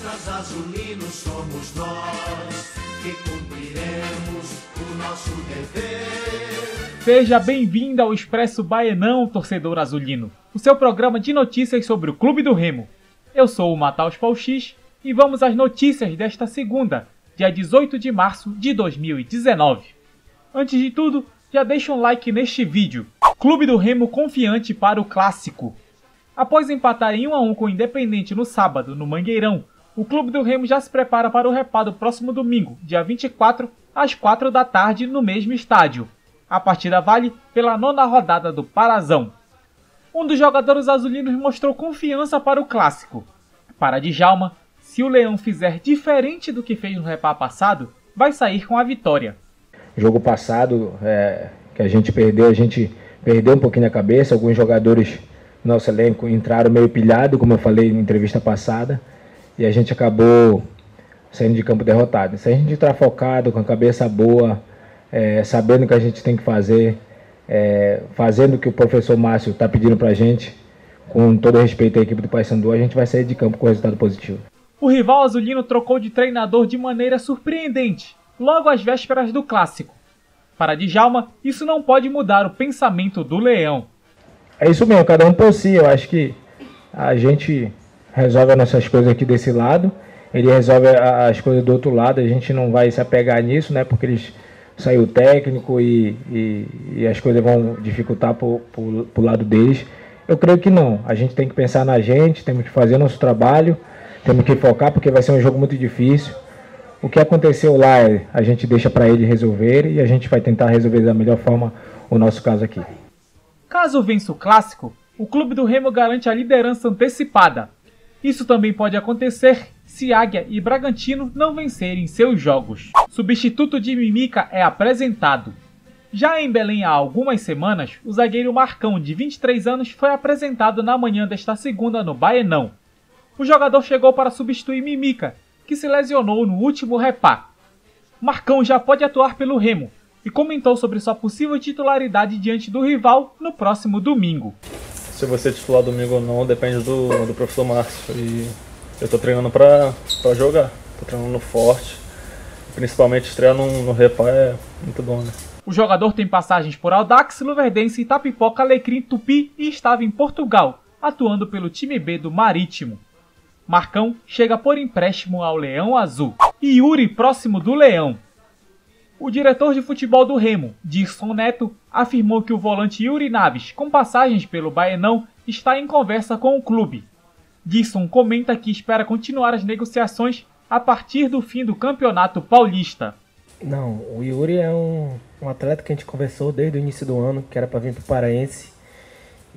atletas azulinos somos nós que cumpriremos o nosso dever. Seja bem-vindo ao Expresso Baenão, torcedor azulino, o seu programa de notícias sobre o Clube do Remo. Eu sou o Mataus Paul X e vamos às notícias desta segunda, dia 18 de março de 2019. Antes de tudo, já deixa um like neste vídeo. Clube do Remo confiante para o clássico. Após empatar em 1 a 1 com o Independente no sábado, no Mangueirão, o Clube do Remo já se prepara para o repado próximo domingo, dia 24, às 4 da tarde, no mesmo estádio. A partida vale pela nona rodada do Parazão. Um dos jogadores azulinos mostrou confiança para o clássico. Para Djalma, se o Leão fizer diferente do que fez no repá passado, vai sair com a vitória. Jogo passado, é, que a gente perdeu, a gente perdeu um pouquinho a cabeça. Alguns jogadores do nosso elenco entraram meio pilhado, como eu falei na entrevista passada e a gente acabou saindo de campo derrotado. Se a gente entrar focado, com a cabeça boa, é, sabendo o que a gente tem que fazer, é, fazendo o que o professor Márcio está pedindo para a gente, com todo respeito à equipe do Paysandu, a gente vai sair de campo com resultado positivo. O rival azulino trocou de treinador de maneira surpreendente, logo às vésperas do clássico. Para Djalma, isso não pode mudar o pensamento do Leão. É isso mesmo, cada um por si. Eu acho que a gente resolve as nossas coisas aqui desse lado, ele resolve as coisas do outro lado, a gente não vai se apegar nisso, né? Porque eles saiu técnico e, e, e, as coisas vão dificultar para o lado deles. Eu creio que não. A gente tem que pensar na gente, temos que fazer nosso trabalho, temos que focar porque vai ser um jogo muito difícil. O que aconteceu lá a gente deixa para ele resolver e a gente vai tentar resolver da melhor forma o nosso caso aqui. Caso vença o clássico, o clube do Remo garante a liderança antecipada, isso também pode acontecer se Águia e Bragantino não vencerem seus jogos. Substituto de Mimica é apresentado. Já em Belém há algumas semanas, o zagueiro Marcão, de 23 anos, foi apresentado na manhã desta segunda no Baenão. O jogador chegou para substituir Mimica, que se lesionou no último repá. Marcão já pode atuar pelo Remo e comentou sobre sua possível titularidade diante do rival no próximo domingo se você titular domingo ou não depende do, do professor Márcio. E eu tô treinando pra, pra jogar, tô treinando forte. Principalmente estrear no, no Repá é muito bom, né? O jogador tem passagens por Audax, Luverdense, Itapipoca, Alecrim, Tupi e estava em Portugal, atuando pelo time B do Marítimo. Marcão chega por empréstimo ao Leão Azul. E Yuri próximo do Leão. O diretor de futebol do Remo, Dirson Neto, afirmou que o volante Yuri Naves, com passagens pelo Baenão, está em conversa com o clube. Dirson comenta que espera continuar as negociações a partir do fim do Campeonato Paulista. Não, o Yuri é um, um atleta que a gente conversou desde o início do ano, que era para vir para o Paraense.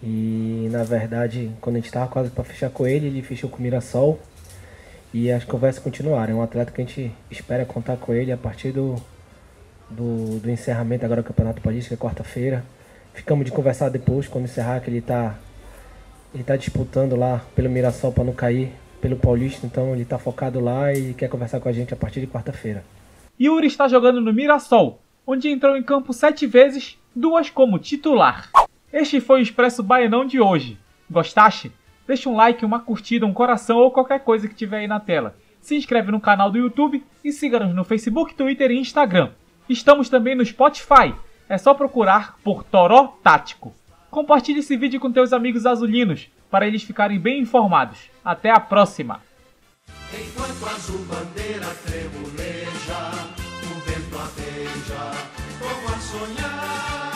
E na verdade, quando a gente estava quase para fechar com ele, ele fechou com o Mirassol. E as conversas continuaram. É um atleta que a gente espera contar com ele a partir do, do, do encerramento agora do Campeonato Paulista, que é quarta-feira. Ficamos de conversar depois, quando encerrar, que ele está ele tá disputando lá pelo Mirassol para não cair, pelo Paulista, então ele está focado lá e quer conversar com a gente a partir de quarta-feira. Yuri está jogando no Mirassol, onde entrou em campo sete vezes, duas como titular. Este foi o Expresso Baianão de hoje. Gostaste? Deixa um like, uma curtida, um coração ou qualquer coisa que tiver aí na tela. Se inscreve no canal do YouTube e siga-nos no Facebook, Twitter e Instagram. Estamos também no Spotify. É só procurar por Toró Tático. Compartilhe esse vídeo com teus amigos azulinos para eles ficarem bem informados. Até a próxima. Enquanto a azul bandeira tremuleja, o vento aveja, como a sonhar,